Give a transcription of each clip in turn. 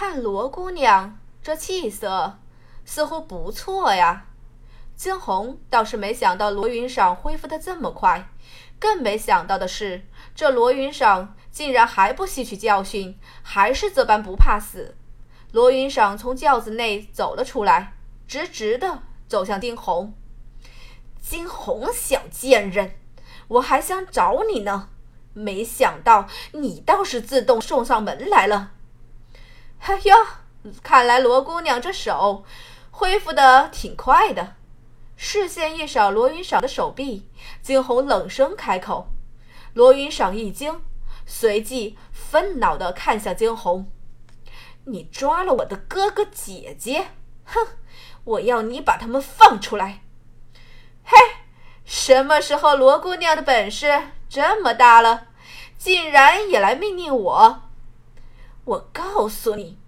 看罗姑娘这气色，似乎不错呀。惊鸿倒是没想到罗云裳恢复的这么快，更没想到的是，这罗云裳竟然还不吸取教训，还是这般不怕死。罗云裳从轿子内走了出来，直直的走向惊鸿。惊鸿小贱人，我还想找你呢，没想到你倒是自动送上门来了。哎呦，看来罗姑娘这手恢复的挺快的。视线一扫罗云裳的手臂，惊鸿冷声开口。罗云裳一惊，随即愤恼地看向惊鸿。你抓了我的哥哥姐姐，哼！我要你把他们放出来！嘿，什么时候罗姑娘的本事这么大了，竟然也来命令我？我告诉你，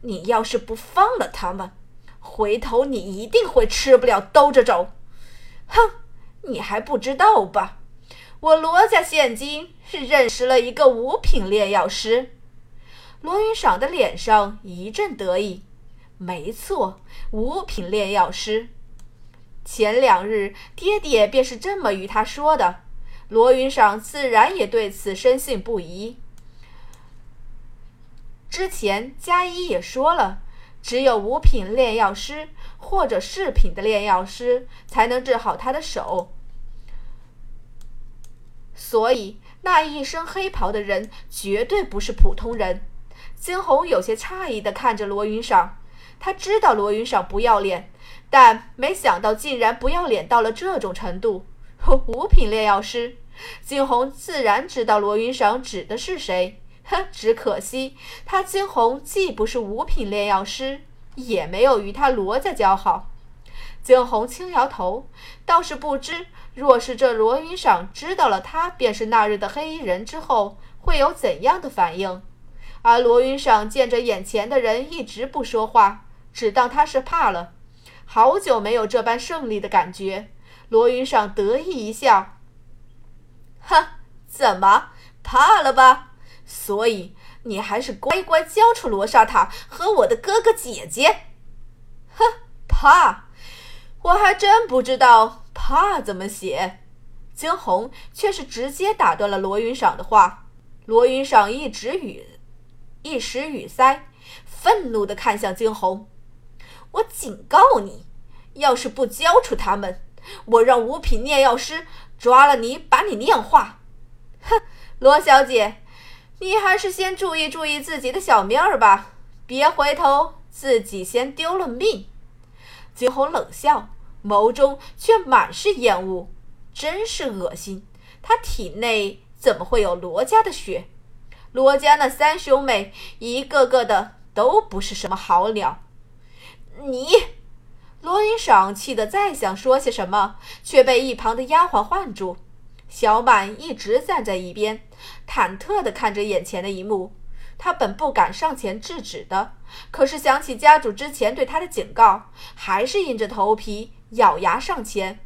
你要是不放了他们，回头你一定会吃不了兜着走！哼，你还不知道吧？我罗家现今是认识了一个五品炼药师。罗云赏的脸上一阵得意。没错，五品炼药师。前两日爹爹便是这么与他说的。罗云赏自然也对此深信不疑。之前嘉一也说了，只有五品炼药师或者四品的炼药师才能治好他的手，所以那一身黑袍的人绝对不是普通人。惊鸿有些诧异的看着罗云裳，他知道罗云裳不要脸，但没想到竟然不要脸到了这种程度。五品炼药师，惊鸿自然知道罗云裳指的是谁。哼，只可惜他惊鸿既不是五品炼药师，也没有与他罗家交好。惊鸿轻摇头，倒是不知，若是这罗云裳知道了他便是那日的黑衣人之后，会有怎样的反应。而罗云裳见着眼前的人一直不说话，只当他是怕了。好久没有这般胜利的感觉，罗云裳得意一笑：“ 哼，怎么怕了吧？所以你还是乖乖交出罗刹塔和我的哥哥姐姐。”“哼，怕？我还真不知道怕怎么写。”惊鸿却是直接打断了罗云赏的话。罗云赏一直语。一时语塞，愤怒地看向惊鸿：“我警告你，要是不交出他们，我让五品炼药师抓了你，把你炼化。”哼，罗小姐，你还是先注意注意自己的小命儿吧，别回头自己先丢了命。惊鸿冷笑，眸中却满是厌恶，真是恶心。他体内怎么会有罗家的血？罗家那三兄妹一个个的都不是什么好鸟。你，罗云赏气得再想说些什么，却被一旁的丫鬟唤住。小满一直站在一边，忐忑地看着眼前的一幕。他本不敢上前制止的，可是想起家主之前对他的警告，还是硬着头皮咬牙上前。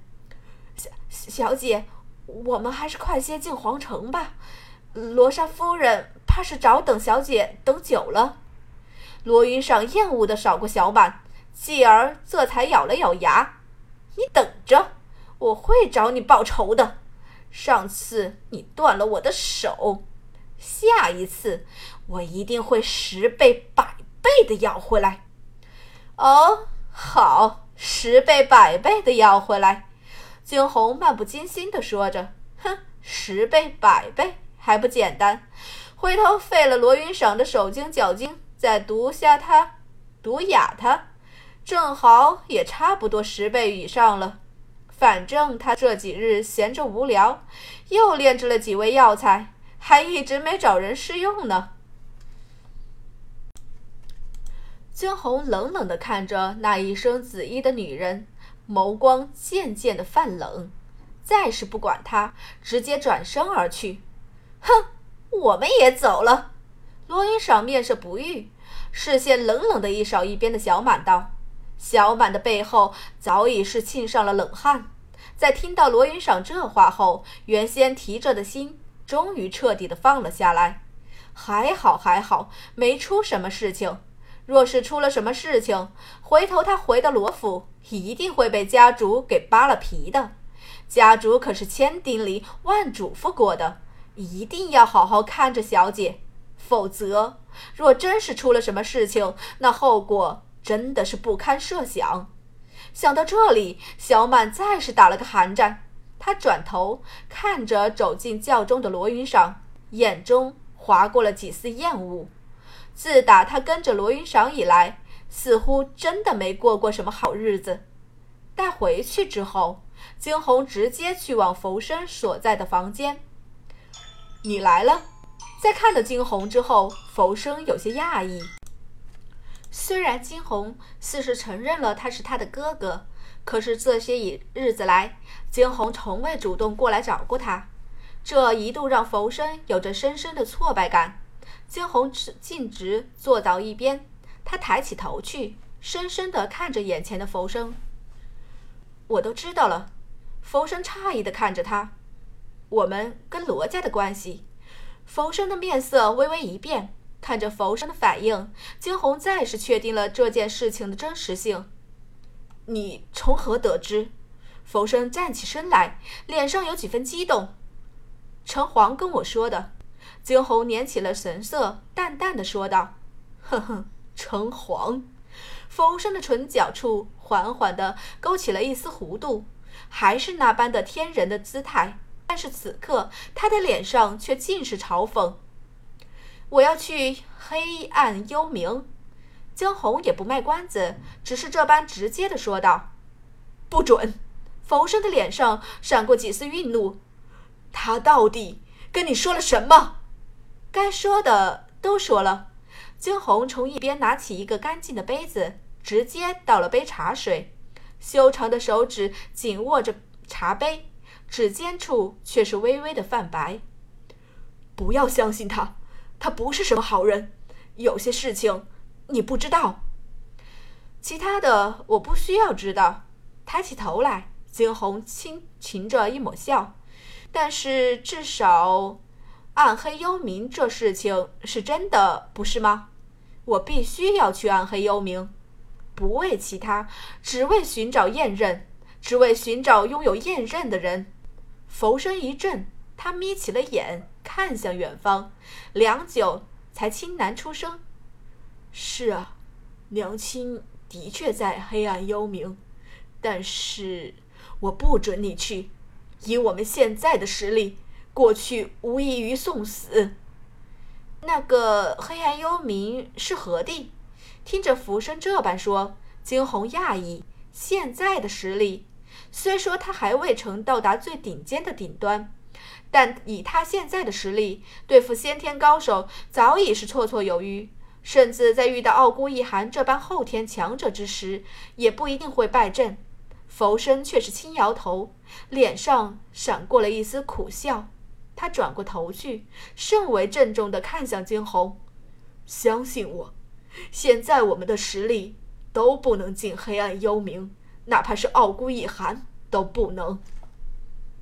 小小姐，我们还是快些进皇城吧。罗莎夫人怕是早等小姐等久了。罗云裳厌恶地扫过小满，继而这才咬了咬牙：“你等着，我会找你报仇的。上次你断了我的手，下一次我一定会十倍百倍的要回来。”哦，好，十倍百倍的要回来。惊鸿漫不经心地说着：“哼，十倍百倍。”还不简单，回头废了罗云裳的手筋脚筋，再毒下他，毒哑他，正好也差不多十倍以上了。反正他这几日闲着无聊，又炼制了几味药材，还一直没找人试用呢。惊鸿冷冷地看着那一身紫衣的女人，眸光渐渐的泛冷，再是不管她，直接转身而去。哼，我们也走了。罗云裳面色不悦，视线冷冷的一扫一边的小满，道：“小满的背后早已是沁上了冷汗。在听到罗云裳这话后，原先提着的心终于彻底的放了下来。还好，还好，没出什么事情。若是出了什么事情，回头他回到罗府，一定会被家主给扒了皮的。家主可是千叮咛万嘱咐过的，一定要好好看着小姐，否则若真是出了什么事情，那后果真的是不堪设想。想到这里，小满再是打了个寒战。他转头看着走进轿中的罗云裳，眼中划过了几丝厌恶。自打他跟着罗云裳以来，似乎真的没过过什么好日子。待回去之后，惊鸿直接去往浮生所在的房间。你来了。在看到惊鸿之后，浮生有些讶异。虽然惊鸿似是承认了他是他的哥哥，可是这些日日子来，惊鸿从未主动过来找过他，这一度让浮生有着深深的挫败感。惊鸿径直坐到一边，他抬起头去，深深地看着眼前的浮生。我都知道了。浮生诧异地看着他。我们跟罗家的关系。浮生的面色微微一变，看着浮生的反应，惊鸿再是确定了这件事情的真实性。你从何得知？浮生站起身来，脸上有几分激动。城隍跟我说的。惊鸿捻起了神色，淡淡的说道：“呵呵，城隍。”浮生的唇角处缓缓地勾起了一丝弧度，还是那般的天人的姿态。但是此刻他的脸上却尽是嘲讽。我要去黑暗幽冥。惊鸿也不卖关子，只是这般直接的说道：“不准！”冯生的脸上闪过几丝愠怒。他到底跟你说了什么？该说的都说了。惊鸿从一边拿起一个干净的杯子，直接倒了杯茶水，修长的手指紧握着茶杯，指尖处却是微微的泛白。不要相信他，他不是什么好人。有些事情你不知道，其他的我不需要知道。抬起头来，惊鸿轻噙着一抹笑，但是至少。暗黑幽冥这事情是真的，不是吗？我必须要去暗黑幽冥，不为其他，只为寻找验刃，只为寻找拥有验刃的人。浮生一震，他眯起了眼，看向远方，良久才轻喃出声：“是啊，娘亲的确在黑暗幽冥，但是我不准你去，以我们现在的实力。”过去无异于送死。那个黑暗幽冥是何地？听着浮生这般说，惊鸿讶异。现在的实力，虽说他还未曾到达最顶尖的顶端，但以他现在的实力，对付先天高手早已是绰绰有余。甚至在遇到傲孤一寒这般后天强者之时，也不一定会败阵。浮生却是轻摇头，脸上闪过了一丝苦笑。他转过头去，甚为郑重地看向惊鸿：“相信我，现在我们的实力都不能进黑暗幽冥，哪怕是傲孤一寒都不能。”